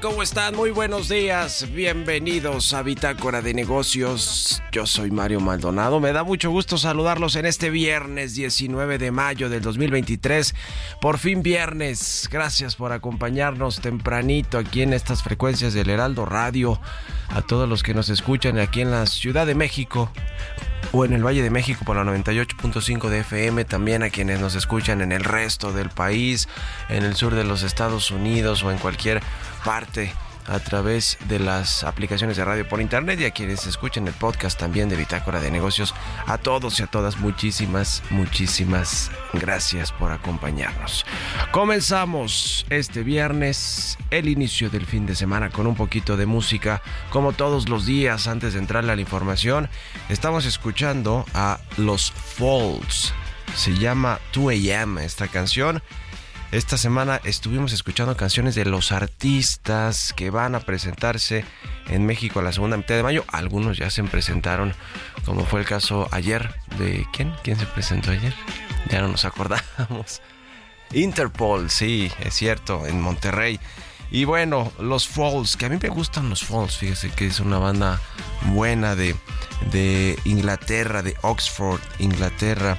¿Cómo están? Muy buenos días. Bienvenidos a Bitácora de Negocios. Yo soy Mario Maldonado. Me da mucho gusto saludarlos en este viernes 19 de mayo del 2023. Por fin viernes. Gracias por acompañarnos tempranito aquí en estas frecuencias del Heraldo Radio. A todos los que nos escuchan aquí en la Ciudad de México o en el Valle de México por la 98.5 de FM, también a quienes nos escuchan en el resto del país, en el sur de los Estados Unidos o en cualquier parte a través de las aplicaciones de radio por internet y a quienes escuchen el podcast también de Bitácora de Negocios. A todos y a todas, muchísimas, muchísimas gracias por acompañarnos. Comenzamos este viernes, el inicio del fin de semana con un poquito de música. Como todos los días, antes de entrarle a la información, estamos escuchando a Los Falls. Se llama 2 AM esta canción. Esta semana estuvimos escuchando canciones de los artistas que van a presentarse en México a la segunda mitad de mayo. Algunos ya se presentaron, como fue el caso ayer de... ¿Quién? ¿Quién se presentó ayer? Ya no nos acordamos. Interpol, sí, es cierto, en Monterrey. Y bueno, los Falls, que a mí me gustan los Falls, fíjese que es una banda buena de, de Inglaterra, de Oxford, Inglaterra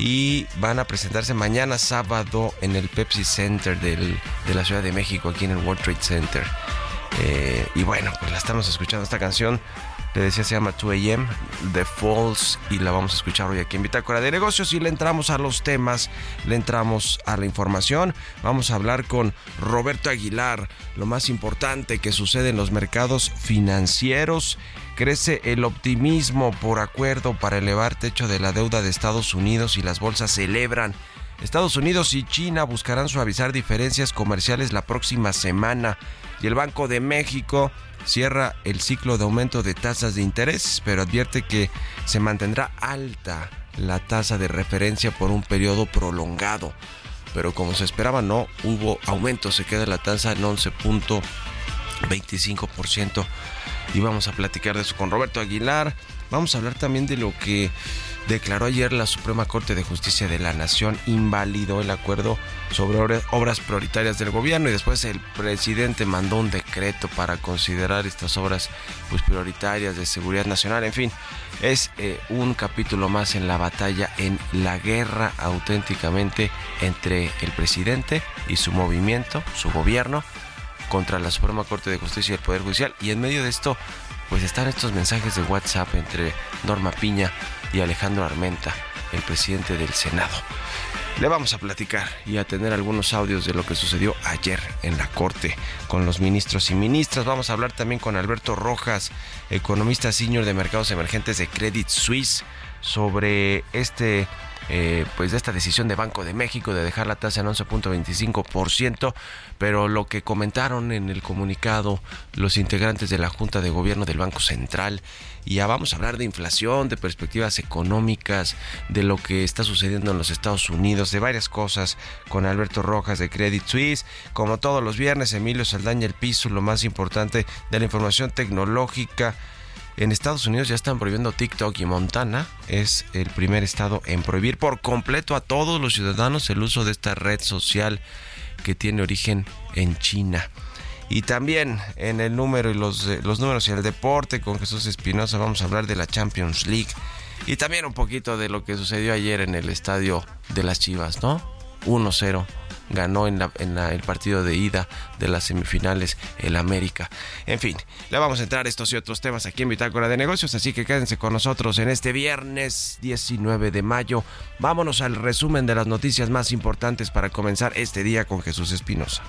y van a presentarse mañana sábado en el Pepsi Center de la Ciudad de México, aquí en el World Trade Center. Eh, y bueno, pues la estamos escuchando esta canción. Le decía, se llama 2 AM, The Falls, y la vamos a escuchar hoy aquí en Bitácora de Negocios. Y le entramos a los temas, le entramos a la información. Vamos a hablar con Roberto Aguilar, lo más importante que sucede en los mercados financieros Crece el optimismo por acuerdo para elevar techo de la deuda de Estados Unidos y las bolsas celebran. Estados Unidos y China buscarán suavizar diferencias comerciales la próxima semana y el Banco de México cierra el ciclo de aumento de tasas de interés, pero advierte que se mantendrá alta la tasa de referencia por un periodo prolongado. Pero como se esperaba, no hubo aumento, se queda la tasa en 11.25% y vamos a platicar de eso con Roberto Aguilar. Vamos a hablar también de lo que declaró ayer la Suprema Corte de Justicia de la Nación, invalidó el acuerdo sobre obras prioritarias del gobierno y después el presidente mandó un decreto para considerar estas obras pues, prioritarias de seguridad nacional. En fin, es eh, un capítulo más en la batalla, en la guerra auténticamente entre el presidente y su movimiento, su gobierno, contra la Suprema Corte de Justicia y el Poder Judicial. Y en medio de esto, pues están estos mensajes de WhatsApp entre Norma Piña y Alejandro Armenta, el presidente del Senado. Le vamos a platicar y a tener algunos audios de lo que sucedió ayer en la Corte con los ministros y ministras. Vamos a hablar también con Alberto Rojas, economista senior de mercados emergentes de Credit Suisse, sobre este eh, pues de esta decisión de Banco de México de dejar la tasa en 11.25%, pero lo que comentaron en el comunicado los integrantes de la Junta de Gobierno del Banco Central, y ya vamos a hablar de inflación, de perspectivas económicas, de lo que está sucediendo en los Estados Unidos, de varias cosas con Alberto Rojas de Credit Suisse, como todos los viernes, Emilio Saldaña el piso, lo más importante de la información tecnológica en Estados Unidos ya están prohibiendo TikTok y Montana es el primer estado en prohibir por completo a todos los ciudadanos el uso de esta red social que tiene origen en China. Y también en el número y los, eh, los números y el deporte con Jesús Espinosa vamos a hablar de la Champions League y también un poquito de lo que sucedió ayer en el estadio de las Chivas, ¿no? 1-0 ganó en, el partido de ida de las semifinales el América. En fin, le vamos a entrar estos y otros temas aquí en Bitácora de Negocios, así que quédense con nosotros en este viernes 19 de mayo. Vámonos al resumen de las noticias más importantes para comenzar este día con Jesús Espinosa.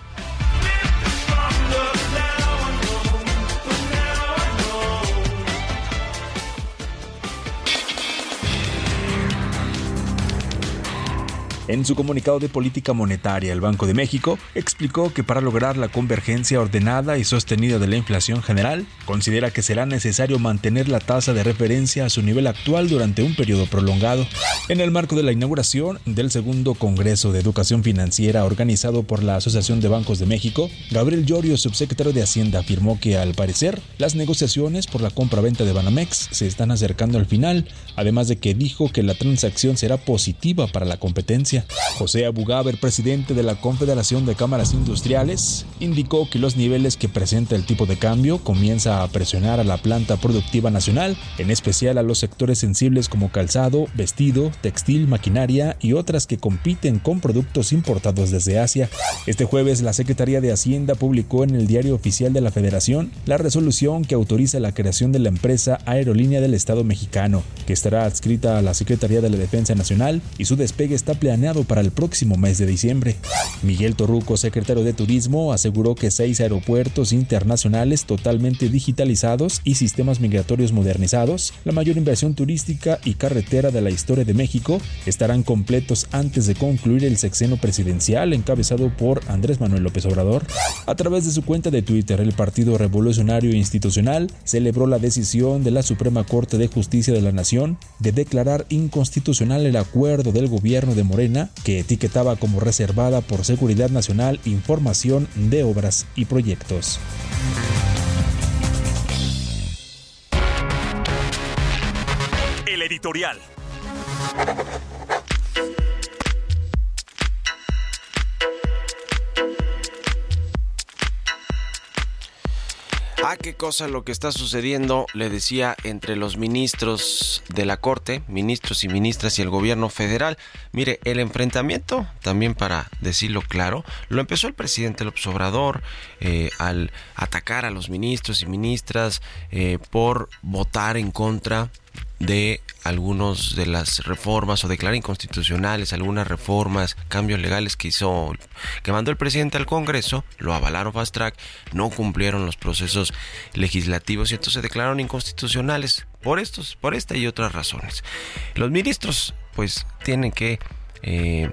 En su comunicado de política monetaria, el Banco de México explicó que para lograr la convergencia ordenada y sostenida de la inflación general, considera que será necesario mantener la tasa de referencia a su nivel actual durante un periodo prolongado. En el marco de la inauguración del segundo Congreso de Educación Financiera organizado por la Asociación de Bancos de México, Gabriel Llorio, subsecretario de Hacienda, afirmó que al parecer las negociaciones por la compra-venta de Banamex se están acercando al final, además de que dijo que la transacción será positiva para la competencia. José Abugaber, presidente de la Confederación de Cámaras Industriales, indicó que los niveles que presenta el tipo de cambio comienza a presionar a la planta productiva nacional, en especial a los sectores sensibles como calzado, vestido, textil, maquinaria y otras que compiten con productos importados desde Asia. Este jueves la Secretaría de Hacienda publicó en el Diario Oficial de la Federación la resolución que autoriza la creación de la empresa Aerolínea del Estado mexicano, que estará adscrita a la Secretaría de la Defensa Nacional y su despegue está planeado destinado para el próximo mes de diciembre. Miguel Torruco, secretario de Turismo, aseguró que seis aeropuertos internacionales totalmente digitalizados y sistemas migratorios modernizados, la mayor inversión turística y carretera de la historia de México, estarán completos antes de concluir el sexenio presidencial encabezado por Andrés Manuel López Obrador. A través de su cuenta de Twitter, el Partido Revolucionario Institucional celebró la decisión de la Suprema Corte de Justicia de la Nación de declarar inconstitucional el acuerdo del gobierno de Que etiquetaba como reservada por Seguridad Nacional información de obras y proyectos. El editorial. Ah, qué cosa lo que está sucediendo, le decía, entre los ministros de la Corte, ministros y ministras y el gobierno federal. Mire, el enfrentamiento, también para decirlo claro, lo empezó el presidente López Obrador eh, al atacar a los ministros y ministras eh, por votar en contra de algunos de las reformas o declarar inconstitucionales algunas reformas, cambios legales que hizo, que mandó el presidente al Congreso, lo avalaron fast track, no cumplieron los procesos legislativos y entonces se declararon inconstitucionales por estos, por esta y otras razones. Los ministros, pues, tienen que, eh,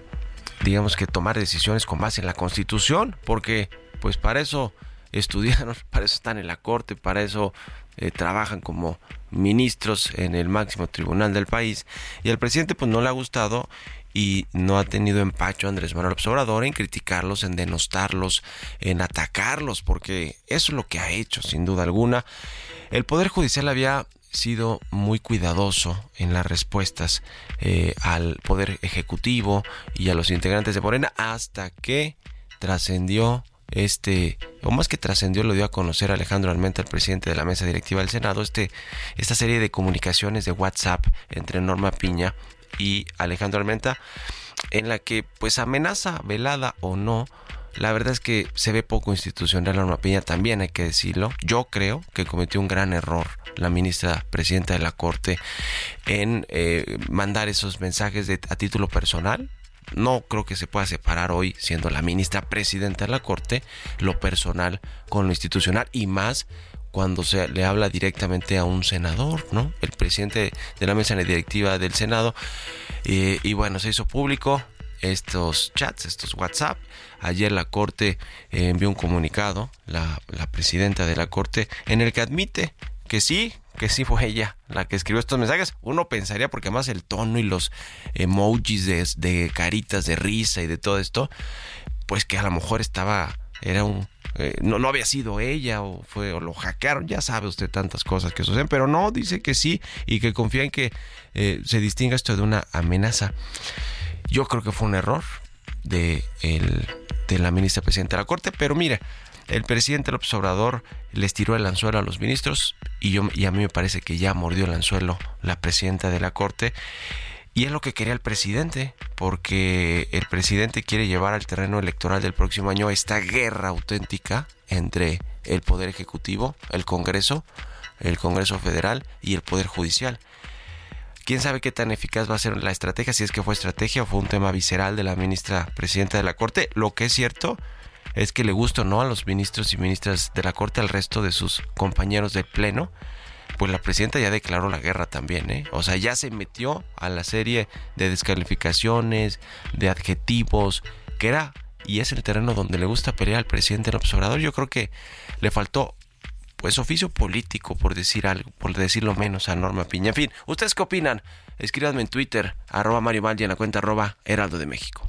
digamos que tomar decisiones con base en la Constitución, porque, pues, para eso estudiaron, para eso están en la corte, para eso eh, trabajan como ministros en el máximo tribunal del país y al presidente pues no le ha gustado y no ha tenido empacho Andrés Manuel Obrador en criticarlos, en denostarlos, en atacarlos, porque eso es lo que ha hecho, sin duda alguna. El Poder Judicial había sido muy cuidadoso en las respuestas eh, al Poder Ejecutivo y a los integrantes de Morena hasta que trascendió este, o más que trascendió, lo dio a conocer Alejandro Almenta, el presidente de la mesa directiva del Senado, este, esta serie de comunicaciones de WhatsApp entre Norma Piña y Alejandro Almenta, en la que pues amenaza velada o no, la verdad es que se ve poco institucional Norma Piña, también hay que decirlo. Yo creo que cometió un gran error la ministra presidenta de la Corte en eh, mandar esos mensajes de, a título personal no creo que se pueda separar hoy, siendo la ministra presidenta de la Corte, lo personal con lo institucional y más cuando se le habla directamente a un senador, ¿no? El presidente de la mesa directiva del Senado. Eh, y bueno, se hizo público estos chats, estos WhatsApp. Ayer la Corte eh, envió un comunicado, la, la presidenta de la Corte, en el que admite que sí, que sí fue ella la que escribió estos mensajes. Uno pensaría, porque además el tono y los emojis de, caritas de risa y de todo esto, pues que a lo mejor estaba, era un, eh, no, no había sido ella o fue o lo hackearon, ya sabe usted tantas cosas que suceden, pero no, dice que sí y que confía en que eh, se distinga esto de una amenaza. Yo creo que fue un error de, el, de la ministra presidenta de la Corte, pero mira, el presidente López Obrador les tiró el anzuelo a los ministros y, yo, y a mí me parece que ya mordió el anzuelo la presidenta de la Corte. Y es lo que quería el presidente, porque el presidente quiere llevar al terreno electoral del próximo año esta guerra auténtica entre el Poder Ejecutivo, el Congreso, el Congreso Federal y el Poder Judicial. ¿Quién sabe qué tan eficaz va a ser la estrategia? Si es que fue estrategia o fue un tema visceral de la ministra presidenta de la Corte. Lo que es cierto es que le gusta o no a los ministros y ministras de la Corte, al resto de sus compañeros del Pleno, pues la presidenta ya declaró la guerra también, ¿eh? O sea, ya se metió a la serie de descalificaciones, de adjetivos, que era y es el terreno donde le gusta pelear al presidente el observador. Yo creo que le faltó pues oficio político, por decir algo, por decirlo menos a Norma Piña. En fin, ¿ustedes qué opinan? Escríbanme en Twitter, arroba Mario Valli en la cuenta arroba Heraldo de México.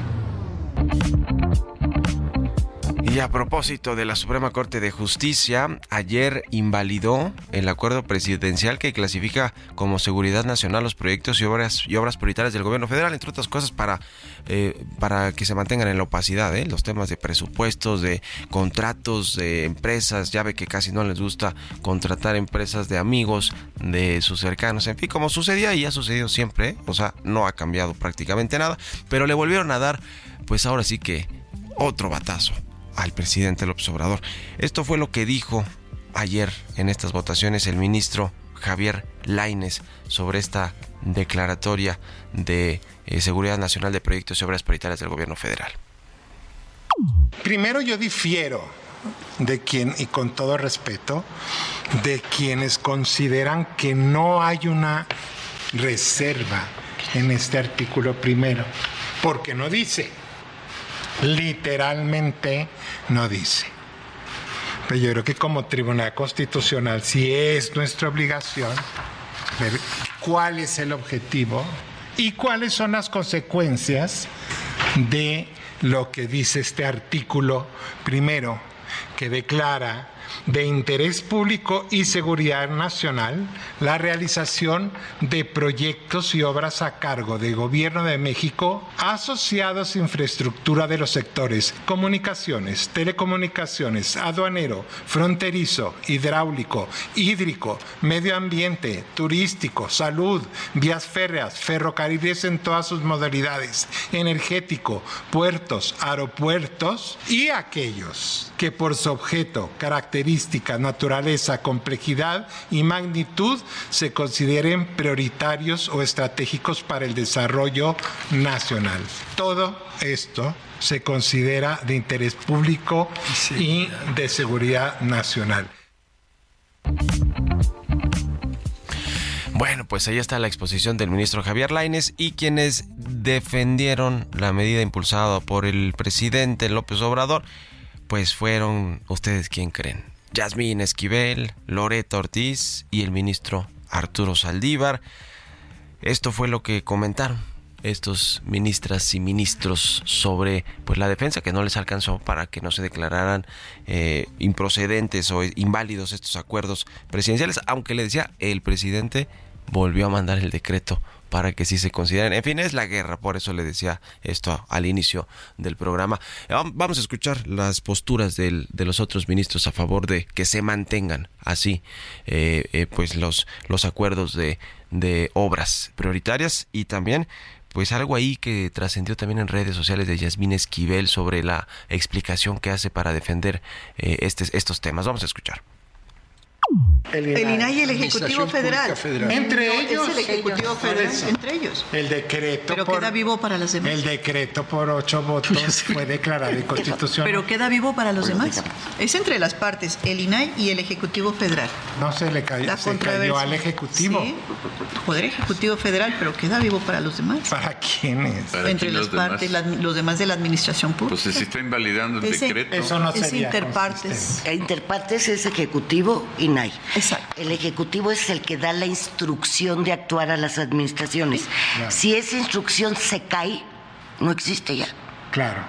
Y a propósito de la Suprema Corte de Justicia, ayer invalidó el acuerdo presidencial que clasifica como seguridad nacional los proyectos y obras y obras prioritarias del gobierno federal, entre otras cosas para, eh, para que se mantengan en la opacidad, ¿eh? los temas de presupuestos, de contratos de empresas, ya ve que casi no les gusta contratar empresas de amigos, de sus cercanos, en fin, como sucedía y ha sucedido siempre, ¿eh? o sea, no ha cambiado prácticamente nada, pero le volvieron a dar, pues ahora sí que otro batazo al presidente López Obrador. Esto fue lo que dijo ayer en estas votaciones el ministro Javier Laines sobre esta declaratoria de eh, Seguridad Nacional de Proyectos y Obras Prioritarias del Gobierno Federal. Primero yo difiero de quien, y con todo respeto, de quienes consideran que no hay una reserva en este artículo primero, porque no dice, literalmente no dice. Pero yo creo que como Tribunal Constitucional, si es nuestra obligación, ver cuál es el objetivo y cuáles son las consecuencias de lo que dice este artículo primero, que declara de interés público y seguridad nacional la realización de proyectos y obras a cargo del Gobierno de México asociados a infraestructura de los sectores comunicaciones, telecomunicaciones, aduanero, fronterizo, hidráulico, hídrico, medio ambiente, turístico, salud, vías férreas, ferrocarriles en todas sus modalidades, energético, puertos, aeropuertos y aquellos que por su objeto, característica, naturaleza, complejidad y magnitud se consideren prioritarios o estratégicos para el desarrollo nacional. Todo esto se considera de interés público y de seguridad nacional. Bueno, pues ahí está la exposición del ministro Javier Laines y quienes defendieron la medida impulsada por el presidente López Obrador pues fueron ustedes quien creen. Yasmín Esquivel, Loreto Ortiz y el ministro Arturo Saldívar. Esto fue lo que comentaron estos ministras y ministros sobre pues la defensa que no les alcanzó para que no se declararan eh, improcedentes o inválidos estos acuerdos presidenciales, aunque le decía el presidente volvió a mandar el decreto para que sí se consideren. En fin, es la guerra, por eso le decía esto al inicio del programa. Vamos a escuchar las posturas de los otros ministros a favor de que se mantengan así eh, eh, pues los, los acuerdos de, de obras prioritarias y también pues algo ahí que trascendió también en redes sociales de Yasmín Esquivel sobre la explicación que hace para defender eh, este, estos temas. Vamos a escuchar. El INAI, y el Ejecutivo Federal. Entre ellos. Es el Ejecutivo Federal, entre ellos. El decreto. Pero queda vivo para los demás. El decreto por ocho votos fue declarado inconstitucional. Pero queda vivo para los demás. Es entre las partes, el INAI y el Ejecutivo Federal. No se le cayó, se cayó al Ejecutivo. Sí, Poder Ejecutivo Federal, pero queda vivo para los demás. ¿Para quiénes? entre las partes, los demás de la administración pública. Pues se está invalidando el decreto. Eso no es interpartes. Interpartes es Ejecutivo y Exacto. El Ejecutivo es el que da la instrucción de actuar a las administraciones. Si esa instrucción se cae, no existe ya. Claro.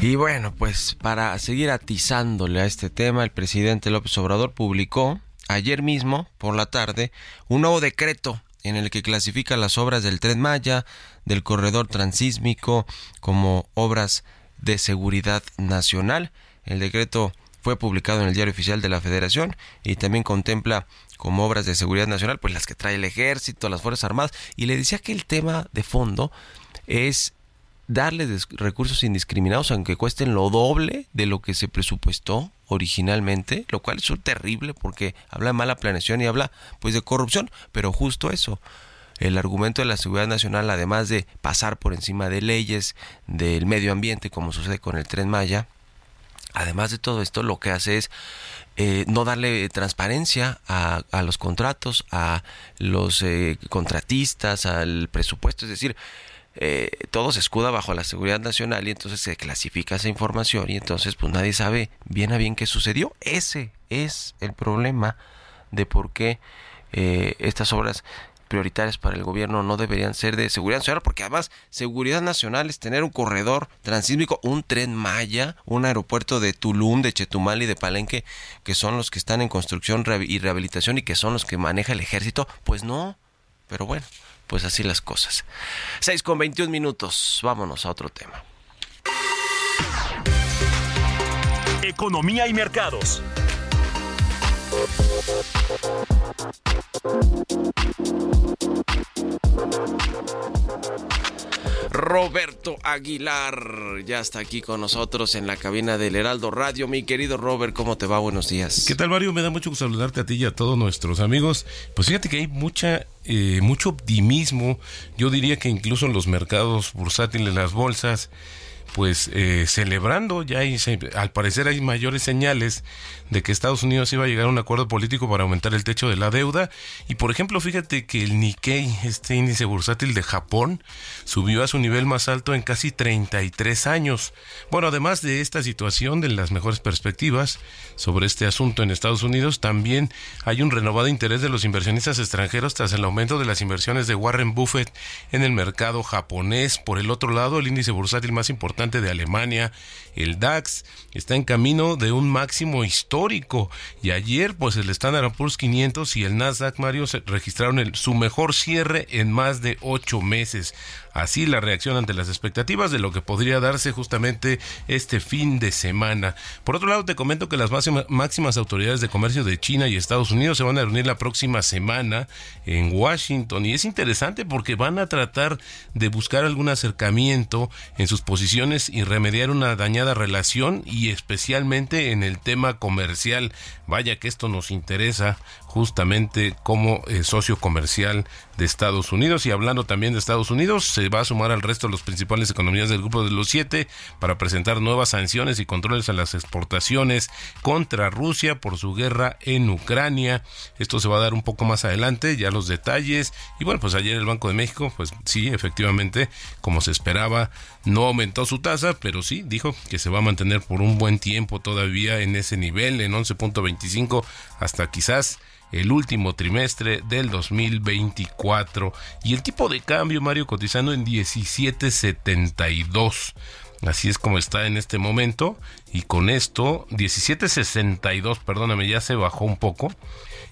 Y bueno, pues para seguir atizándole a este tema, el presidente López Obrador publicó ayer mismo, por la tarde, un nuevo decreto en el que clasifica las obras del tren Maya, del corredor transísmico, como obras de seguridad nacional. El decreto fue publicado en el Diario Oficial de la Federación y también contempla como obras de seguridad nacional, pues las que trae el ejército, las Fuerzas Armadas, y le decía que el tema de fondo es darle recursos indiscriminados aunque cuesten lo doble de lo que se presupuestó originalmente, lo cual es terrible porque habla de mala planeación y habla pues de corrupción, pero justo eso. El argumento de la seguridad nacional, además de pasar por encima de leyes del medio ambiente, como sucede con el tren Maya, además de todo esto, lo que hace es eh, no darle transparencia a, los contratos, a los eh, contratistas, al presupuesto, es decir, eh, todo se escuda bajo la seguridad nacional y entonces se clasifica esa información y entonces pues nadie sabe bien a bien qué sucedió. Ese es el problema de por qué estas obras prioritarias para el gobierno no deberían ser de seguridad nacional, porque además seguridad nacional es tener un corredor transísmico, un tren Maya, un aeropuerto de Tulum, de Chetumal y de Palenque, que son los que están en construcción y rehabilitación y que son los que maneja el ejército. Pues no, pero bueno, pues así las cosas. 6 con 21 minutos, vámonos a otro tema. Economía y mercados. Roberto Aguilar ya está aquí con nosotros en la cabina del Heraldo Radio. Mi querido Robert, ¿cómo te va? Buenos días. ¿Qué tal, Mario? Me da mucho gusto saludarte a ti y a todos nuestros amigos. Pues fíjate que hay mucha, eh, mucho optimismo. Yo diría que incluso en los mercados bursátiles, las bolsas, pues eh, celebrando, ya hay, al parecer hay mayores señales de que Estados Unidos iba a llegar a un acuerdo político para aumentar el techo de la deuda. Y por ejemplo, fíjate que el Nikkei, este índice bursátil de Japón, subió a su nivel más alto en casi 33 años. Bueno, además de esta situación, de las mejores perspectivas sobre este asunto en Estados Unidos, también hay un renovado interés de los inversionistas extranjeros tras el aumento de las inversiones de Warren Buffett en el mercado japonés. Por el otro lado, el índice bursátil más importante de Alemania, el DAX, está en camino de un máximo histórico y ayer pues el Standard Poor's 500 y el Nasdaq Mario registraron su mejor cierre en más de ocho meses. Así la reacción ante las expectativas de lo que podría darse justamente este fin de semana. Por otro lado, te comento que las máximas autoridades de comercio de China y Estados Unidos se van a reunir la próxima semana en Washington y es interesante porque van a tratar de buscar algún acercamiento en sus posiciones y remediar una dañada relación y especialmente en el tema comercial. Vaya que esto nos interesa justamente como eh, socio comercial de Estados Unidos. Y hablando también de Estados Unidos, se va a sumar al resto de las principales economías del grupo de los siete para presentar nuevas sanciones y controles a las exportaciones contra Rusia por su guerra en Ucrania. Esto se va a dar un poco más adelante, ya los detalles. Y bueno, pues ayer el Banco de México, pues sí, efectivamente, como se esperaba, no aumentó su tasa, pero sí dijo que se va a mantener por un buen tiempo todavía en ese nivel, en 11.25, hasta quizás el último trimestre del 2024. Y el tipo de cambio, Mario, cotizando en 17.72. Así es como está en este momento. Y con esto, 17.62, perdóname, ya se bajó un poco.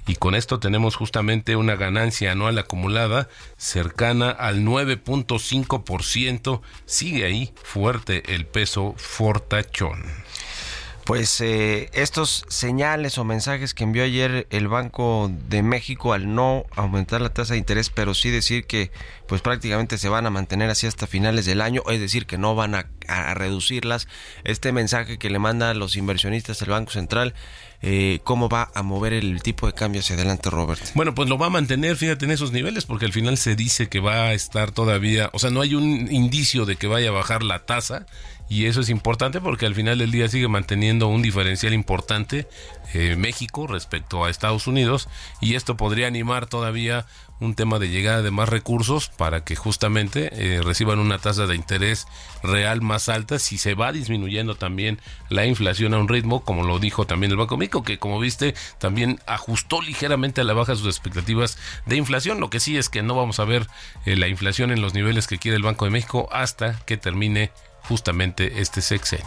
Y con esto tenemos justamente una ganancia anual acumulada cercana al 9.5%. Sigue ahí fuerte el peso fortachón pues eh, estos señales o mensajes que envió ayer el Banco de México al no aumentar la tasa de interés, pero sí decir que pues prácticamente se van a mantener así hasta finales del año, es decir, que no van a, reducirlas. Este mensaje que le manda a los inversionistas el Banco Central, eh, ¿cómo va a mover el tipo de cambio hacia adelante, Robert? Bueno, pues lo va a mantener, fíjate, en esos niveles, porque al final se dice que va a estar todavía, o sea, no hay un indicio de que vaya a bajar la tasa y eso es importante porque al final del día sigue manteniendo un diferencial importante eh, México respecto a Estados Unidos y esto podría animar todavía un tema de llegada de más recursos para que justamente eh, reciban una tasa de interés real más alta si se va disminuyendo también la inflación a un ritmo como lo dijo también el Banco México que como viste también ajustó ligeramente a la baja sus expectativas de inflación lo que sí es que no vamos a ver eh, la inflación en los niveles que quiere el Banco de México hasta que termine justamente este sexenio.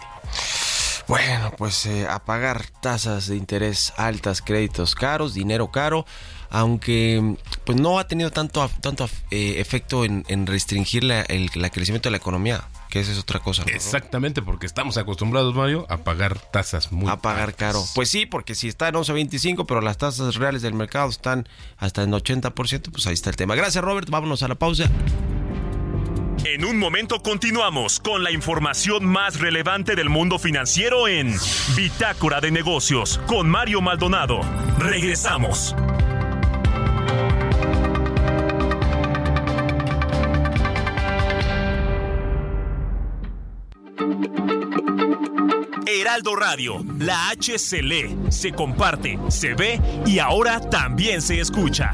Bueno, pues eh, a pagar tasas de interés altas, créditos caros, dinero caro, aunque pues no ha tenido tanto, tanto eh, efecto en, restringir la, el crecimiento de la economía, que esa es otra cosa. Exactamente, porque estamos acostumbrados, Mario, a pagar tasas muy A pagar caro. Pues sí, porque si está en 11.25, pero las tasas reales del mercado están hasta en 80%, pues ahí está el tema. Gracias, Robert. Vámonos a la pausa. En un momento continuamos con la información más relevante del mundo financiero en Bitácora de Negocios con Mario Maldonado. Regresamos. Heraldo Radio, la H se lee, se comparte, se ve y ahora también se escucha.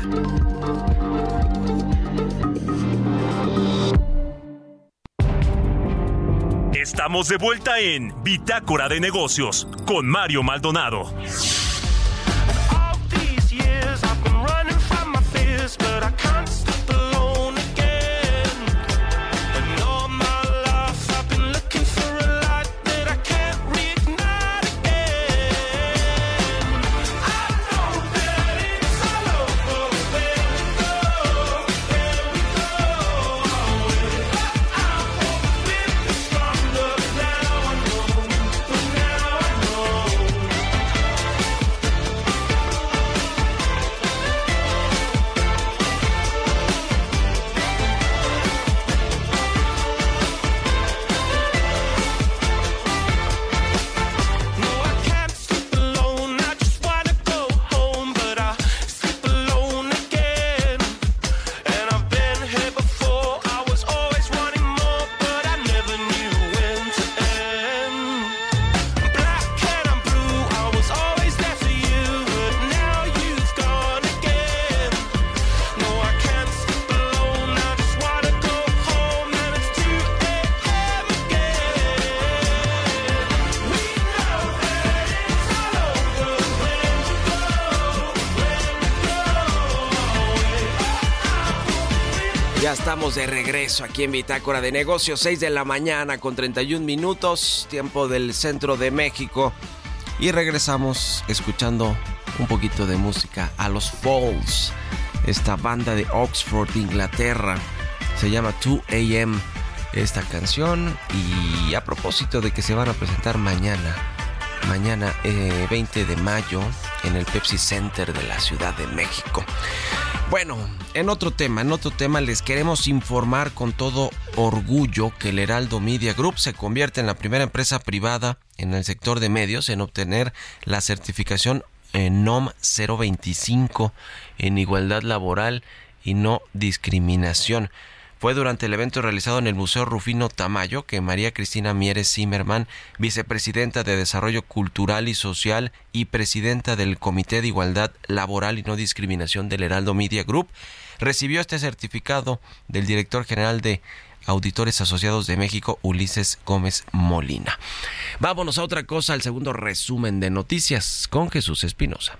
Estamos de vuelta en Bitácora de Negocios con Mario Maldonado. De regreso aquí en Bitácora de Negocios, 6 de la mañana con 31 minutos, tiempo del centro de México. Y regresamos escuchando un poquito de música a los Falls, esta banda de Oxford, Inglaterra. Se llama 2 AM esta canción. Y a propósito de que se van a presentar mañana, mañana 20 eh, de mayo, en el Pepsi Center de la Ciudad de México. Bueno, en otro tema, en otro tema les queremos informar con todo orgullo que el Heraldo Media Group se convierte en la primera empresa privada en el sector de medios en obtener la certificación NOM 025 en igualdad laboral y no discriminación. Fue durante el evento realizado en el Museo Rufino Tamayo que María Cristina Mieres Zimmerman, vicepresidenta de Desarrollo Cultural y Social y presidenta del Comité de Igualdad Laboral y No Discriminación del Heraldo Media Group, recibió este certificado del director general de Auditores Asociados de México, Ulises Gómez Molina. Vámonos a otra cosa, al segundo resumen de noticias con Jesús Espinosa.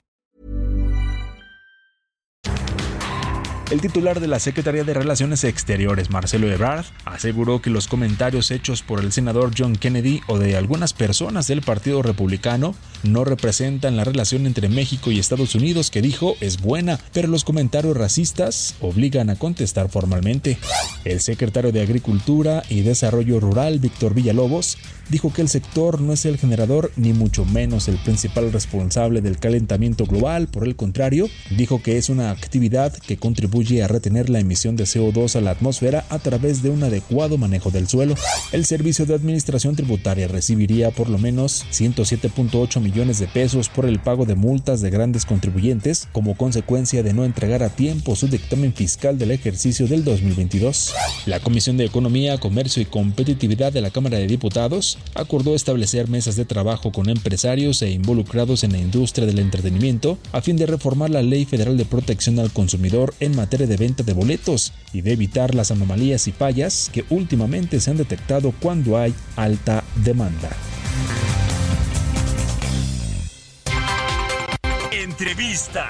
El titular de la Secretaría de Relaciones Exteriores, Marcelo Ebrard, aseguró que los comentarios hechos por el senador John Kennedy o de algunas personas del Partido Republicano no representan la relación entre México y Estados Unidos que dijo es buena, pero los comentarios racistas obligan a contestar formalmente. El secretario de Agricultura y Desarrollo Rural, Víctor Villalobos, dijo que el sector no es el generador ni mucho menos el principal responsable del calentamiento global, por el contrario, dijo que es una actividad que contribuye a retener la emisión de CO2 a la atmósfera a través de un adecuado manejo del suelo. El Servicio de Administración Tributaria recibiría por lo menos 107.8 millones de pesos por el pago de multas de grandes contribuyentes como consecuencia de no entregar a tiempo su dictamen fiscal del ejercicio del 2022. La Comisión de Economía, Comercio y Competitividad de la Cámara de Diputados acordó establecer mesas de trabajo con empresarios e involucrados en la industria del entretenimiento a fin de reformar la Ley Federal de Protección al Consumidor en materia de venta de boletos y de evitar las anomalías y fallas que últimamente se han detectado cuando hay alta demanda. Entrevista.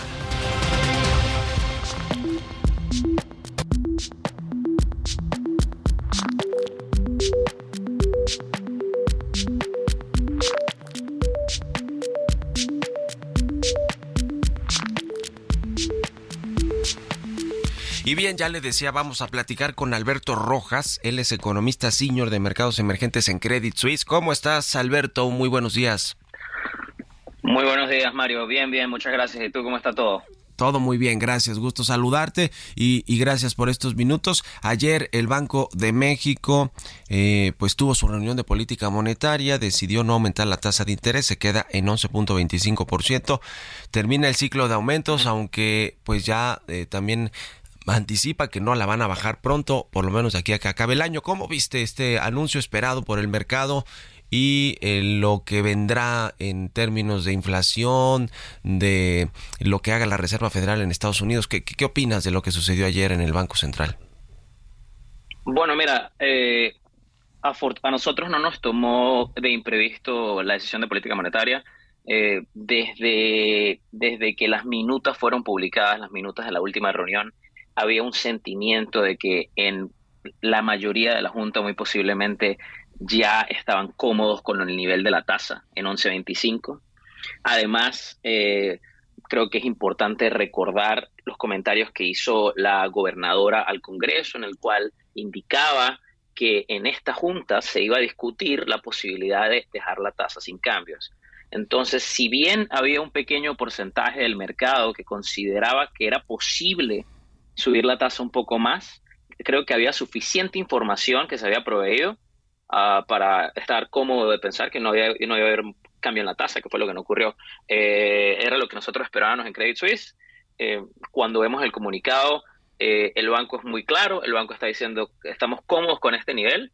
Y bien, ya le decía, vamos a platicar con Alberto Rojas. Él es economista senior de mercados emergentes en Credit Suisse. ¿Cómo estás, Alberto? Muy buenos días. Muy buenos días, Mario. Bien, bien, muchas gracias. ¿Y tú cómo está todo? Todo muy bien, gracias. Gusto saludarte y, gracias por estos minutos. Ayer el Banco de México eh, pues tuvo su reunión de política monetaria, decidió no aumentar la tasa de interés, se queda en 11.25%. Termina el ciclo de aumentos, aunque pues ya eh, también anticipa que no la van a bajar pronto, por lo menos aquí a que acabe el año. ¿Cómo viste este anuncio esperado por el mercado y eh, lo que vendrá en términos de inflación, de lo que haga la Reserva Federal en Estados Unidos? ¿Qué, qué, opinas de lo que sucedió ayer en el Banco Central? Bueno, mira, eh, a, a, nosotros no nos tomó de imprevisto la decisión de política monetaria. Eh, desde, desde que las minutas fueron publicadas, las minutas de la última reunión, había un sentimiento de que en la mayoría de la Junta muy posiblemente ya estaban cómodos con el nivel de la tasa en 11.25. Además, eh, creo que es importante recordar los comentarios que hizo la gobernadora al Congreso, en el cual indicaba que en esta junta se iba a discutir la posibilidad de dejar la tasa sin cambios. Entonces, si bien había un pequeño porcentaje del mercado que consideraba que era posible subir la tasa un poco más. Creo que había suficiente información que se había proveído ah, para estar cómodo de pensar que no, había, no iba a haber cambio en la tasa, que fue lo que no ocurrió. Eh, era lo que nosotros esperábamos en Credit Suisse. Eh, cuando vemos el comunicado, eh, el banco es muy claro, el banco está diciendo estamos cómodos con este nivel,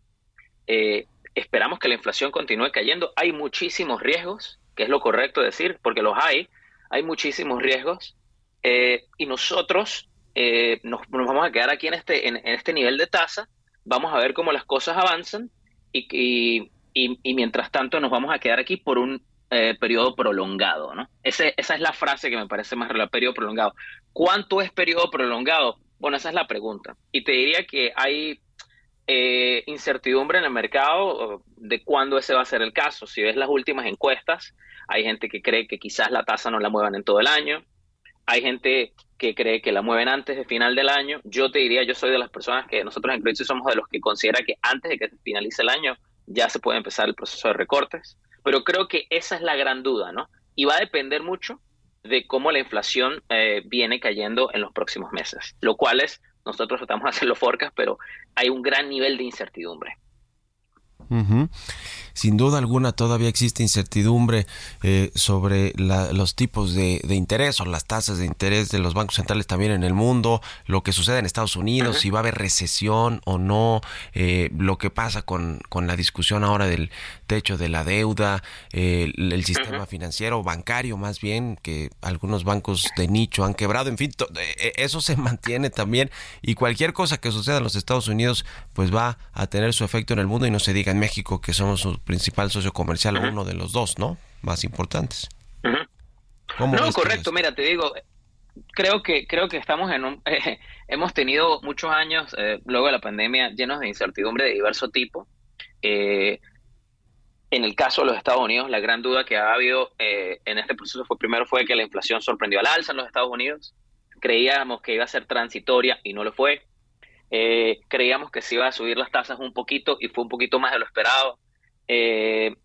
esperamos que la inflación continúe cayendo, hay muchísimos riesgos, que es lo correcto decir, porque los hay, hay muchísimos riesgos, y nosotros nos, vamos a quedar aquí en este, en, este nivel de tasa, vamos a ver cómo las cosas avanzan, y, y, mientras tanto nos vamos a quedar aquí por un periodo prolongado, ¿no? esa es la frase que me parece más relevante, periodo prolongado. ¿Cuánto es periodo prolongado? Bueno, esa es la pregunta. Y te diría que hay eh, incertidumbre en el mercado de cuándo ese va a ser el caso. Si ves las últimas encuestas, hay gente que cree que quizás la tasa no la muevan en todo el año. Hay gente que cree que la mueven antes de final del año. Yo te diría, yo soy de las personas que nosotros en Credit somos de los que considera que antes de que finalice el año ya se puede empezar el proceso de recortes. Pero creo que esa es la gran duda, ¿no? Y va a depender mucho de cómo la inflación eh, viene cayendo en los próximos meses, lo cual es, nosotros tratamos de hacer los forecast, pero hay un gran nivel de incertidumbre. Sin duda alguna todavía existe incertidumbre eh, sobre los tipos de, interés o las tasas de interés de los bancos centrales también en el mundo, lo que sucede en Estados Unidos, si va a haber recesión o no, eh, lo que pasa con, con, la discusión ahora del techo de la deuda, eh, el, sistema financiero, bancario más bien, que algunos bancos de nicho han quebrado, en fin, eso se mantiene también y cualquier cosa que suceda en los Estados Unidos pues va a tener su efecto en el mundo y no se diga en México que somos principal socio comercial, uno de los dos, ¿no? Más importantes. No, correcto, mira, te digo, creo que creo que estamos en un hemos tenido muchos años eh, luego de la pandemia llenos de incertidumbre de diverso tipo. Eh, en el caso de los Estados Unidos, la gran duda que ha habido eh, en este proceso fue primero fue que la inflación sorprendió al alza en los Estados Unidos. Creíamos que iba a ser transitoria y no lo fue. creíamos que se iba a subir las tasas un poquito y fue un poquito más de lo esperado. Eh,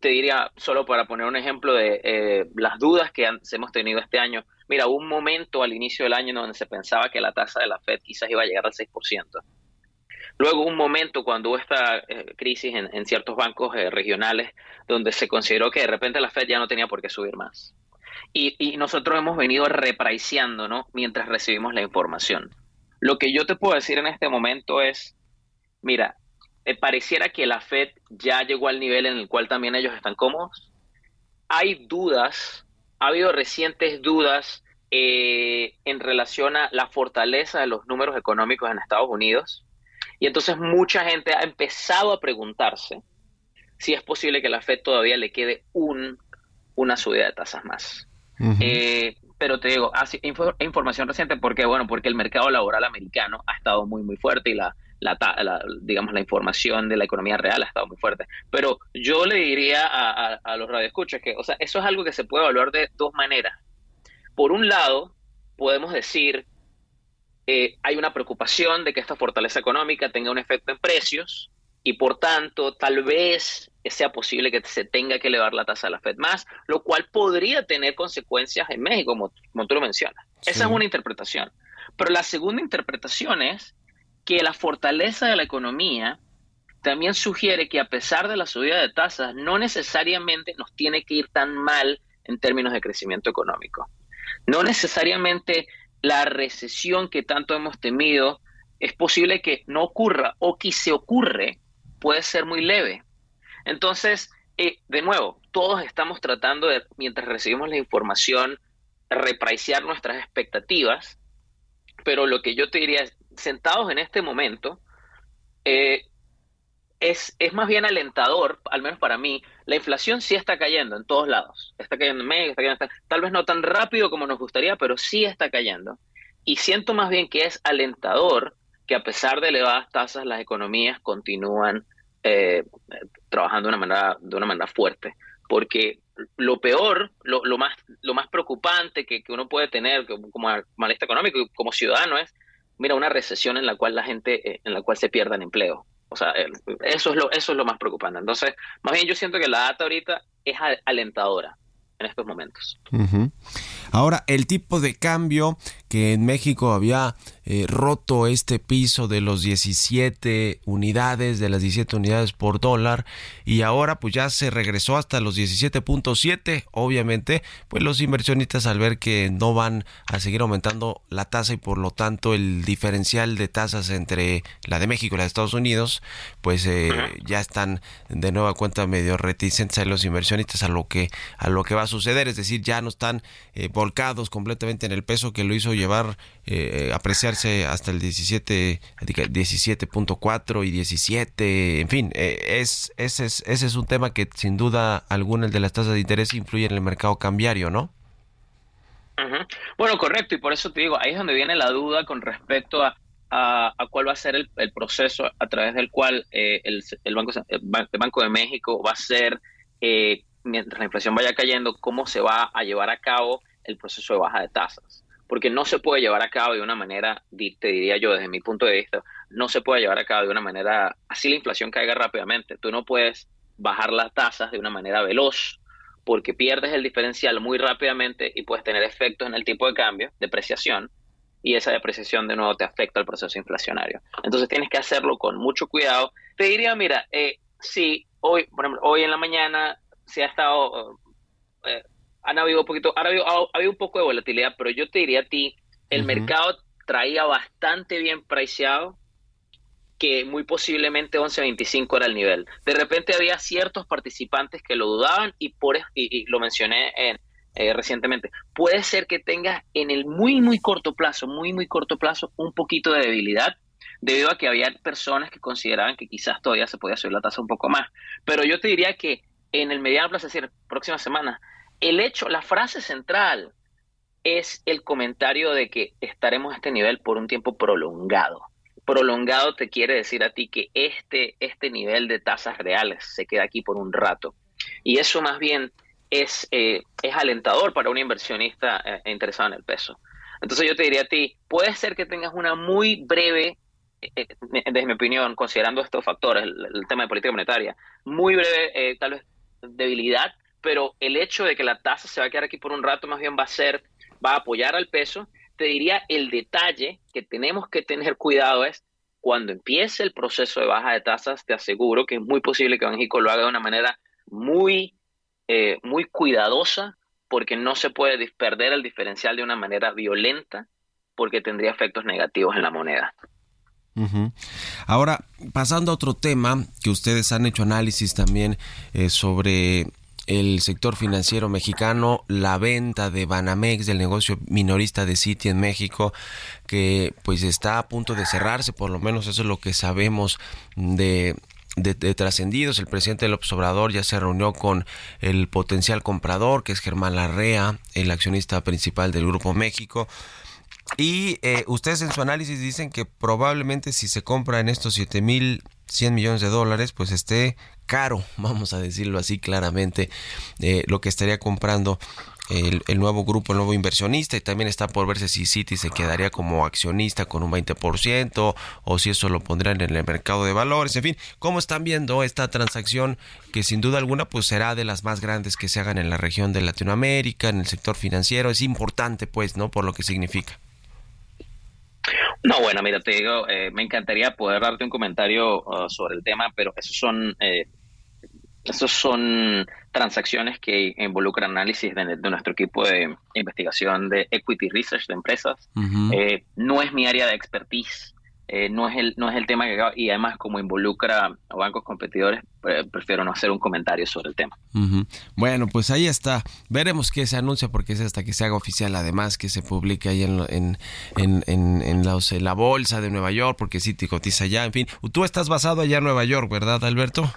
te diría, solo para poner un ejemplo de eh, las dudas que hemos tenido este año, mira, hubo un momento al inicio del año donde se pensaba que la tasa de la Fed quizás iba a llegar al 6%. Luego un momento cuando hubo esta eh, crisis en, ciertos bancos regionales donde se consideró que de repente la Fed ya no tenía por qué subir más. Y, nosotros hemos venido repriceando, ¿no? Mientras recibimos la información. Lo que yo te puedo decir en este momento es, mira, eh, pareciera que la Fed ya llegó al nivel en el cual también ellos están cómodos. Hay dudas, ha habido recientes dudas eh, en relación a la fortaleza de los números económicos en Estados Unidos. Y entonces mucha gente ha empezado a preguntarse si es posible que la Fed todavía le quede un, una subida de tasas más. Eh, pero te digo, información reciente porque, bueno, porque el mercado laboral americano ha estado muy, muy fuerte y la, la, digamos, la información de la economía real ha estado muy fuerte. Pero yo le diría a, a, los radioescuchas que, o sea, eso es algo que se puede evaluar de dos maneras. Por un lado, podemos decir, eh, hay una preocupación de que esta fortaleza económica tenga un efecto en precios y por tanto, tal vez sea posible que se tenga que elevar la tasa de la Fed más, lo cual podría tener consecuencias en México, como, como tú lo mencionas. Esa es una interpretación. Pero la segunda interpretación es que la fortaleza de la economía también sugiere que a pesar de la subida de tasas, no necesariamente nos tiene que ir tan mal en términos de crecimiento económico. No necesariamente la recesión que tanto hemos temido es posible que no ocurra o que se ocurre puede ser muy leve. Entonces, eh, de nuevo, todos estamos tratando de, mientras recibimos la información, repraiciar nuestras expectativas, pero lo que yo te diría es, sentados en este momento, eh, es, es, más bien alentador, al menos para mí, la inflación sí está cayendo en todos lados. Está cayendo en México, está cayendo, tal vez no tan rápido como nos gustaría, pero sí está cayendo. Y siento más bien que es alentador que a pesar de elevadas tasas, las economías continúan eh, trabajando de una manera, de una manera fuerte. Porque lo peor, lo, lo más, lo más preocupante que, que uno puede tener como, malista económico como ciudadano es mira, una recesión en la cual la gente, eh, en la cual se pierdan empleo. O sea, eso es, lo, eso es lo más preocupante. Entonces, más bien yo siento que la data ahorita es alentadora en estos momentos. Ahora, el tipo de cambio que en México había eh, roto este piso de los 17 unidades, de las 17 unidades por dólar, y ahora pues ya se regresó hasta los 17.7. Obviamente, pues los inversionistas al ver que no van a seguir aumentando la tasa y por lo tanto el diferencial de tasas entre la de México y la de Estados Unidos, pues eh, ya están de nueva cuenta medio reticentes a los inversionistas a lo que a lo que va a suceder, es decir, ya no están eh, volcados completamente en el peso que lo hizo llevar eh, apreciarse hasta el 17 17.4 y 17 en fin eh, es ese es ese es un tema que sin duda alguna el de las tasas de interés influye en el mercado cambiario no bueno correcto y por eso te digo ahí es donde viene la duda con respecto a a, cuál va a ser el, proceso a través del cual eh, el, el, banco, el, Banco de México va a ser, eh, mientras la inflación vaya cayendo, cómo se va a llevar a cabo el proceso de baja de tasas porque no se puede llevar a cabo de una manera, te diría yo desde mi punto de vista, no se puede llevar a cabo de una manera, así la inflación caiga rápidamente. Tú no puedes bajar las tasas de una manera veloz porque pierdes el diferencial muy rápidamente y puedes tener efectos en el tipo de cambio, depreciación, y esa depreciación de nuevo te afecta al proceso inflacionario. Entonces tienes que hacerlo con mucho cuidado. Te diría, mira, eh, sí, hoy, por ejemplo, hoy en la mañana se ha estado... Eh, han habido un poquito, ha habido, un poco de volatilidad, pero yo te diría a ti, el mercado traía bastante bien priceado que muy posiblemente 11.25 era el nivel. De repente había ciertos participantes que lo dudaban y por y, lo mencioné en, eh, recientemente. Puede ser que tengas en el muy muy corto plazo, muy muy corto plazo, un poquito de debilidad debido a que había personas que consideraban que quizás todavía se podía subir la tasa un poco más. Pero yo te diría que en el mediano plazo, es decir, próxima semana, el hecho, la frase central es el comentario de que estaremos a este nivel por un tiempo prolongado. Prolongado te quiere decir a ti que este, este nivel de tasas reales se queda aquí por un rato. Y eso más bien es, eh, es alentador para un inversionista eh, interesado en el peso. Entonces yo te diría a ti, puede ser que tengas una muy breve, eh, desde mi opinión, considerando estos factores, el, tema de política monetaria, muy breve, tal vez debilidad pero el hecho de que la tasa se va a quedar aquí por un rato más bien va a ser, va a apoyar al peso. Te diría el detalle que tenemos que tener cuidado es cuando empiece el proceso de baja de tasas, te aseguro que es muy posible que México lo haga de una manera muy, eh, muy cuidadosa, porque no se puede perder el diferencial de una manera violenta, porque tendría efectos negativos en la moneda. Ahora, pasando a otro tema, que ustedes han hecho análisis también eh, sobre el sector financiero mexicano, la venta de Banamex, del negocio minorista de Citi en México, que pues está a punto de cerrarse, por lo menos eso es lo que sabemos de de, trascendidos. El presidente López Obrador ya se reunió con el potencial comprador, que es Germán Larrea, el accionista principal del Grupo México. Y eh, ustedes en su análisis dicen que probablemente si se compra en estos 7 mil 100 millones de dólares, pues esté caro, vamos a decirlo así claramente, eh, lo que estaría comprando el, nuevo grupo, el nuevo inversionista, y también está por verse si Citi se quedaría como accionista con un 20% o si eso lo pondrían en el mercado de valores, en fin, ¿cómo están viendo esta transacción que sin duda alguna pues será de las más grandes que se hagan en la región de Latinoamérica, en el sector financiero? Es importante pues, ¿no? Por lo que significa. No, bueno, mira, te digo, eh, me encantaría poder darte un comentario uh, sobre el tema, pero esos son, eh, esos son transacciones que involucran análisis de, nuestro equipo de investigación de equity research de empresas. Eh, no es mi área de expertise. Eh, no es el no es el tema que y además como involucra a bancos competidores eh, prefiero no hacer un comentario sobre el tema. Bueno pues ahí está. Veremos qué se anuncia porque es hasta que se haga oficial además que se publique ahí en en, en, en, la bolsa de Nueva York porque sí te cotiza allá en fin. Tú estás basado allá en Nueva York verdad Alberto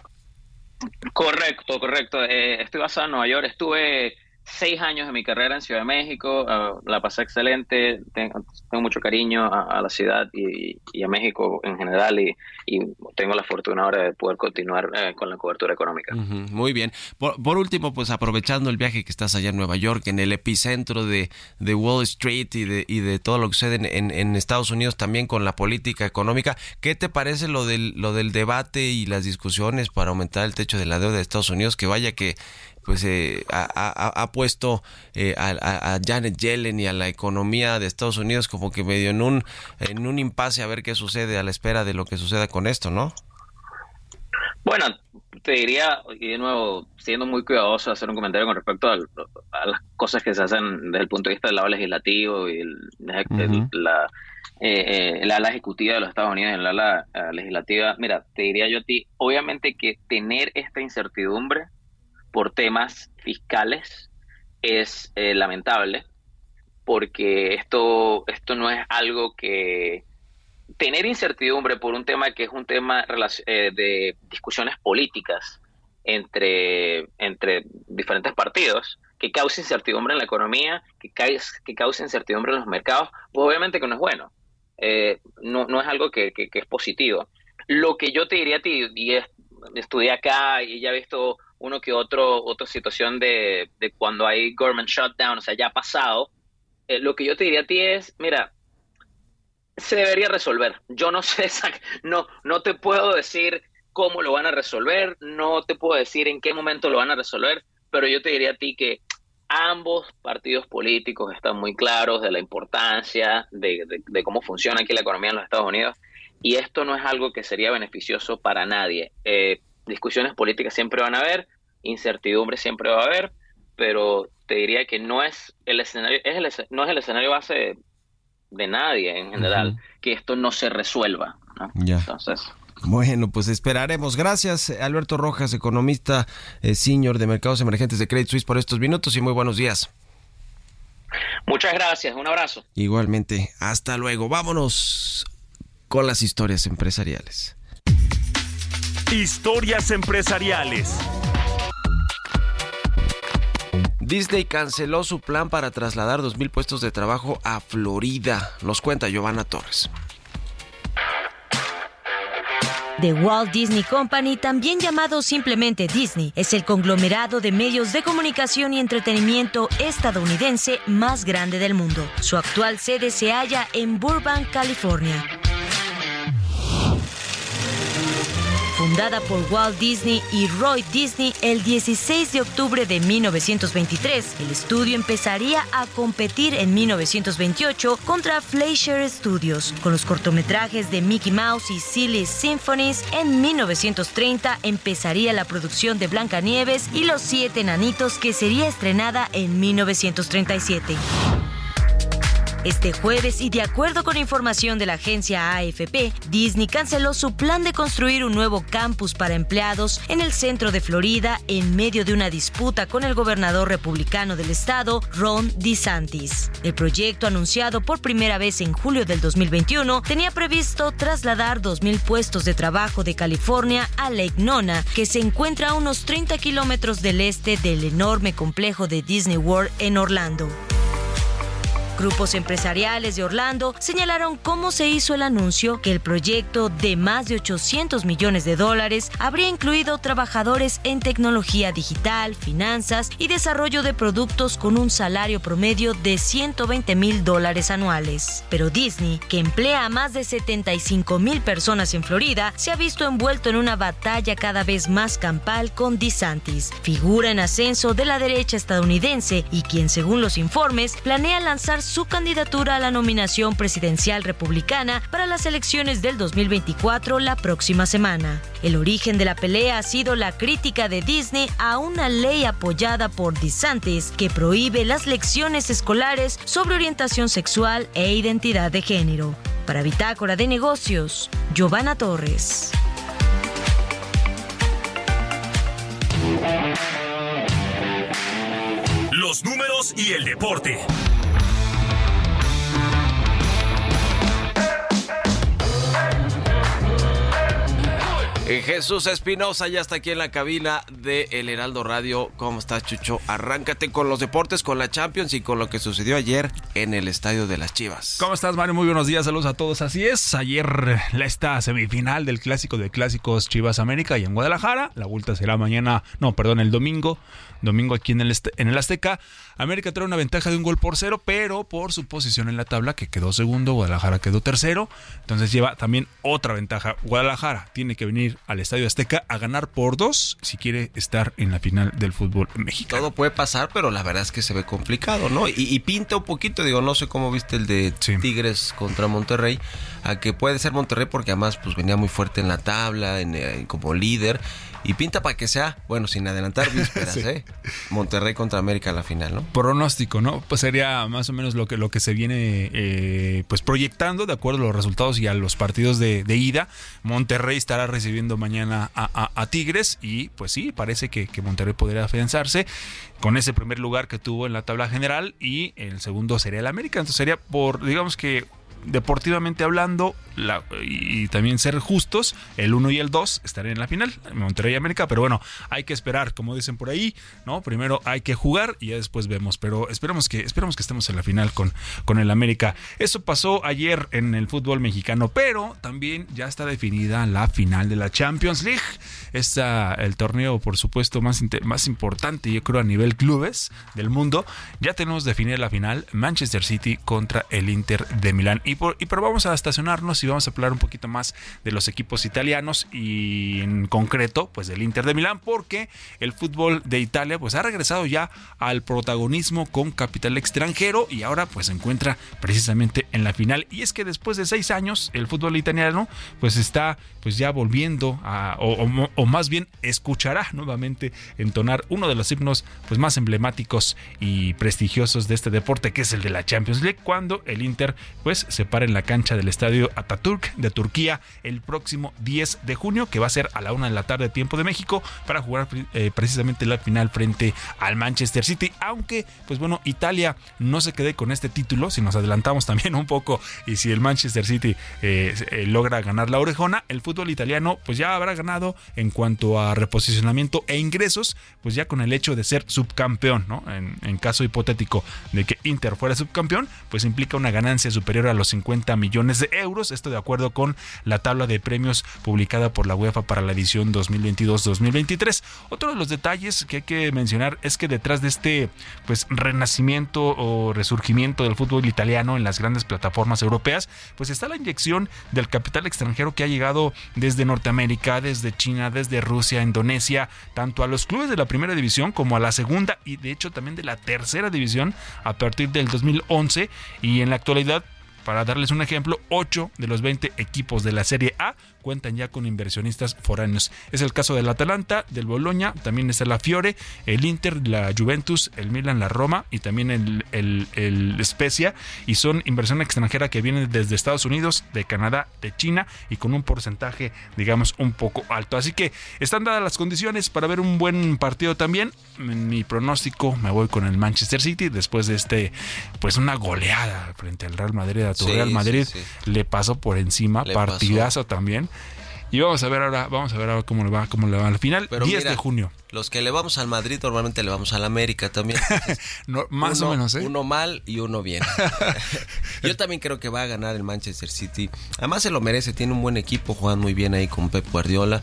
correcto correcto. Eh, estoy basado en Nueva York. Estuve seis años de mi carrera en Ciudad de México, ah, la pasé excelente, tengo, mucho cariño a, la ciudad y, a México en general y, tengo la fortuna ahora de poder continuar eh, con la cobertura económica. muy bien. Por, último, pues aprovechando el viaje que estás allá en Nueva York, en el epicentro de, Wall Street y de, y de todo lo que sucede en, en, Estados Unidos también con la política económica, ¿qué te parece lo del, lo del debate y las discusiones para aumentar el techo de la deuda de Estados Unidos? Que vaya que pues eh, ha, puesto eh, a, a, Janet Yellen y a la economía de Estados Unidos como que medio en un en un impasse a ver qué sucede a la espera de lo que suceda con esto, ¿no? Bueno, te diría, y de nuevo, siendo muy cuidadoso, hacer un comentario con respecto a, las cosas que se hacen desde el punto de vista del lado legislativo y la, eh, la ala ejecutiva de los Estados Unidos la ala eh, legislativa. Mira, te diría yo a ti, obviamente que tener esta incertidumbre por temas fiscales es eh, lamentable, porque esto, esto no es algo que tener incertidumbre por un tema que es un tema eh, de discusiones políticas entre, entre diferentes partidos, que cause incertidumbre en la economía, que, que cause incertidumbre en los mercados, pues obviamente que no es bueno. Eh, no, no es algo que, que, es positivo. Lo que yo te diría a ti, y es, estudié acá y ya he visto uno que otro, otra situación de, de cuando hay government shutdown, o sea, ya ha pasado, eh, lo que yo te diría a ti es, mira, se debería resolver. Yo no sé, no, no te puedo decir cómo lo van a resolver, no te puedo decir en qué momento lo van a resolver, pero yo te diría a ti que ambos partidos políticos están muy claros de la importancia de, cómo funciona aquí la economía en los Estados Unidos y esto no es algo que sería beneficioso para nadie. Eh, discusiones políticas siempre van a haber, incertidumbre siempre va a haber, pero te diría que no es el escenario, es el, no es el escenario base de nadie en general que esto no se resuelva. Entonces. Bueno, pues esperaremos. Gracias, Alberto Rojas, economista eh, senior de mercados emergentes de Credit Suisse, por estos minutos y muy buenos días. Muchas gracias, un abrazo. Igualmente, hasta luego. Vámonos con las historias empresariales. Historias empresariales. Disney canceló su plan para trasladar 2.000 puestos de trabajo a Florida. Nos cuenta Giovanna Torres. The Walt Disney Company, también llamado simplemente Disney, es el conglomerado de medios de comunicación y entretenimiento estadounidense más grande del mundo. Su actual sede se halla en Burbank, California. Fundada por Walt Disney y Roy Disney el 16 de octubre de 1923, el estudio empezaría a competir en 1928 contra Fleischer Studios, con los cortometrajes de Mickey Mouse y Silly Symphonies. En 1930 empezaría la producción de Blancanieves y Los Siete Nanitos, que sería estrenada en 1937 este jueves y de acuerdo con información de la agencia AFP, Disney canceló su plan de construir un nuevo campus para empleados en el centro de Florida en medio de una disputa con el gobernador republicano del estado, Ron DeSantis. El proyecto anunciado por primera vez en julio del 2021 tenía previsto trasladar 2.000 puestos de trabajo de California a Lake Nona, que se encuentra a unos 30 kilómetros del este del enorme complejo de Disney World en Orlando. Grupos empresariales de Orlando señalaron cómo se hizo el anuncio que el proyecto de más de 800 millones de dólares habría incluido trabajadores en tecnología digital, finanzas y desarrollo de productos con un salario promedio de 120 mil dólares anuales. Pero Disney, que emplea a más de 75 mil personas en Florida, se ha visto envuelto en una batalla cada vez más campal con DeSantis, figura en ascenso de la derecha estadounidense y quien, según los informes, planea lanzar su candidatura a la nominación presidencial republicana para las elecciones del 2024 la próxima semana. El origen de la pelea ha sido la crítica de Disney a una ley apoyada por DeSantis que prohíbe las lecciones escolares sobre orientación sexual e identidad de género. Para Bitácora de Negocios, Giovanna Torres. Los números y el deporte. Jesús Espinosa ya está aquí en la cabina de El Heraldo Radio. ¿Cómo estás, Chucho? Arráncate con los deportes, con la Champions y con lo que sucedió ayer en el Estadio de las Chivas. ¿Cómo estás, Mario? Muy buenos días, saludos a todos. Así es, ayer la esta semifinal del Clásico de Clásicos Chivas América y en Guadalajara. La vuelta será mañana, no, perdón, el domingo. Domingo aquí en el, en el Azteca. América trae una ventaja de un gol por cero, pero por su posición en la tabla, que quedó segundo, Guadalajara quedó tercero. Entonces lleva también otra ventaja. Guadalajara tiene que venir al Estadio Azteca a ganar por dos si quiere estar en la final del fútbol mexicano. Todo puede pasar, pero la verdad es que se ve complicado, ¿no? Y, pinta un poquito, digo, no sé cómo viste el de Tigres contra Monterrey, a que puede ser Monterrey porque además pues venía muy fuerte en la tabla, en, eh, como líder y pinta para que sea, bueno, sin adelantar vísperas, ¿eh? Monterrey contra América en la final, ¿no? Pronóstico, ¿no? Pues sería más o menos lo que, lo que se viene eh, pues proyectando de acuerdo a los resultados y a los partidos de, ida. Monterrey estará recibiendo mañana a, Tigres y pues sí, parece que, que Monterrey podría afianzarse con ese primer lugar que tuvo en la tabla general y el segundo sería el América. Entonces sería por, digamos que deportivamente hablando y también ser justos, el 1 y el 2 estarán en la final, Monterrey y América, pero bueno, hay que esperar, como dicen por ahí, ¿no? Primero hay que jugar y ya después vemos, pero esperemos que esperemos que estemos en la final con, con el América. Eso pasó ayer en el fútbol mexicano, pero también ya está definida la final de la Champions League. Es el torneo, por supuesto, más, más importante, yo creo, a nivel clubes del mundo. Ya tenemos definida la final, Manchester City contra el Inter de Milán. Y, por, pero vamos a estacionarnos y vamos a hablar un poquito más de los equipos italianos y en concreto, pues del Inter de Milán, porque el fútbol de Italia, pues ha regresado ya al protagonismo con capital extranjero y ahora pues se encuentra precisamente en la final. Y es que después de seis años, el fútbol italiano, pues está pues ya volviendo a, o, más bien escuchará nuevamente entonar uno de los himnos pues más emblemáticos y prestigiosos de este deporte que es el de la Champions League cuando el Inter pues se para en la cancha del estadio Ataturk de Turquía el próximo 10 de junio que va a ser a la una de la tarde tiempo de México para jugar eh, precisamente la final frente al Manchester City aunque pues bueno Italia no se quede con este título si nos adelantamos también un poco y si el Manchester City eh, eh, logra ganar la orejona el fútbol italiano pues ya habrá ganado en cuanto a reposicionamiento e ingresos, pues ya con el hecho de ser subcampeón, ¿no? En, caso hipotético de que Inter fuera subcampeón, pues implica una ganancia superior a los 50 millones de euros, esto de acuerdo con la tabla de premios publicada por la UEFA para la edición 2022-2023. Otro de los detalles que hay que mencionar es que detrás de este pues renacimiento o resurgimiento del fútbol italiano en las grandes plataformas europeas, pues está la inyección del capital extranjero que ha llegado desde Norteamérica, desde China, desde Rusia, Indonesia, tanto a los clubes de la primera división como a la segunda y de hecho también de la tercera división a partir del 2011 y en la actualidad para darles un ejemplo, 8 de los 20 equipos de la Serie A cuentan ya con inversionistas foráneos. Es el caso del Atalanta, del Boloña, también está la Fiore, el Inter, la Juventus, el Milan, la Roma y también el, el, el Spezia. Y son inversión extranjera que viene desde Estados Unidos, de Canadá, de China y con un porcentaje, digamos, un poco alto. Así que están dadas las condiciones para ver un buen partido también. Mi pronóstico me voy con el Manchester City después de este, pues una goleada frente al Real Madrid. A tu Real Madrid le pasó por encima, partidazo también. Y vamos a ver ahora, vamos a ver ahora cómo le va, cómo le va al final. 10 de junio. Los que le vamos al Madrid normalmente le vamos al América también. más o menos, ¿eh? Uno mal y uno bien. Yo también creo que va a ganar el Manchester City. Además se lo merece, tiene un buen equipo, juegan muy bien ahí con Pep Guardiola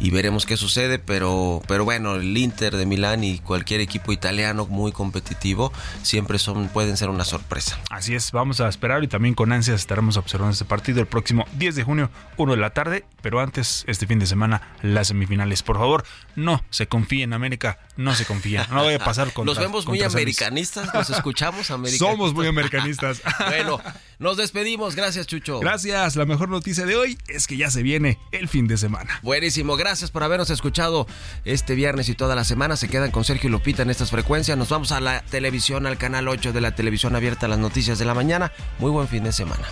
y veremos qué sucede, pero, pero bueno, el Inter de Milán y cualquier equipo italiano muy competitivo siempre son, pueden ser una sorpresa. Así es, vamos a esperar y también con ansias estaremos observando este partido el próximo 10 de junio, 1 de la tarde, pero antes, este fin de semana, las semifinales. Por favor, no se confíe en América, no se confía, no vaya a pasar con Nos vemos muy americanistas, nos escuchamos americanistas. Somos muy americanistas. bueno, nos despedimos, gracias Chucho. Gracias, la mejor noticia de hoy es que ya se viene el fin de semana. Buenísimo, gracias Gracias por habernos escuchado este viernes y toda la semana. Se quedan con Sergio y Lupita en estas frecuencias. Nos vamos a la televisión, al canal 8 de la televisión abierta, las noticias de la mañana. Muy buen fin de semana.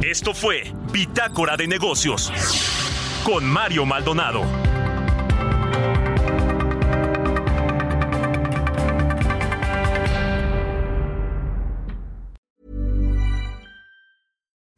Esto fue Bitácora de Negocios con Mario Maldonado.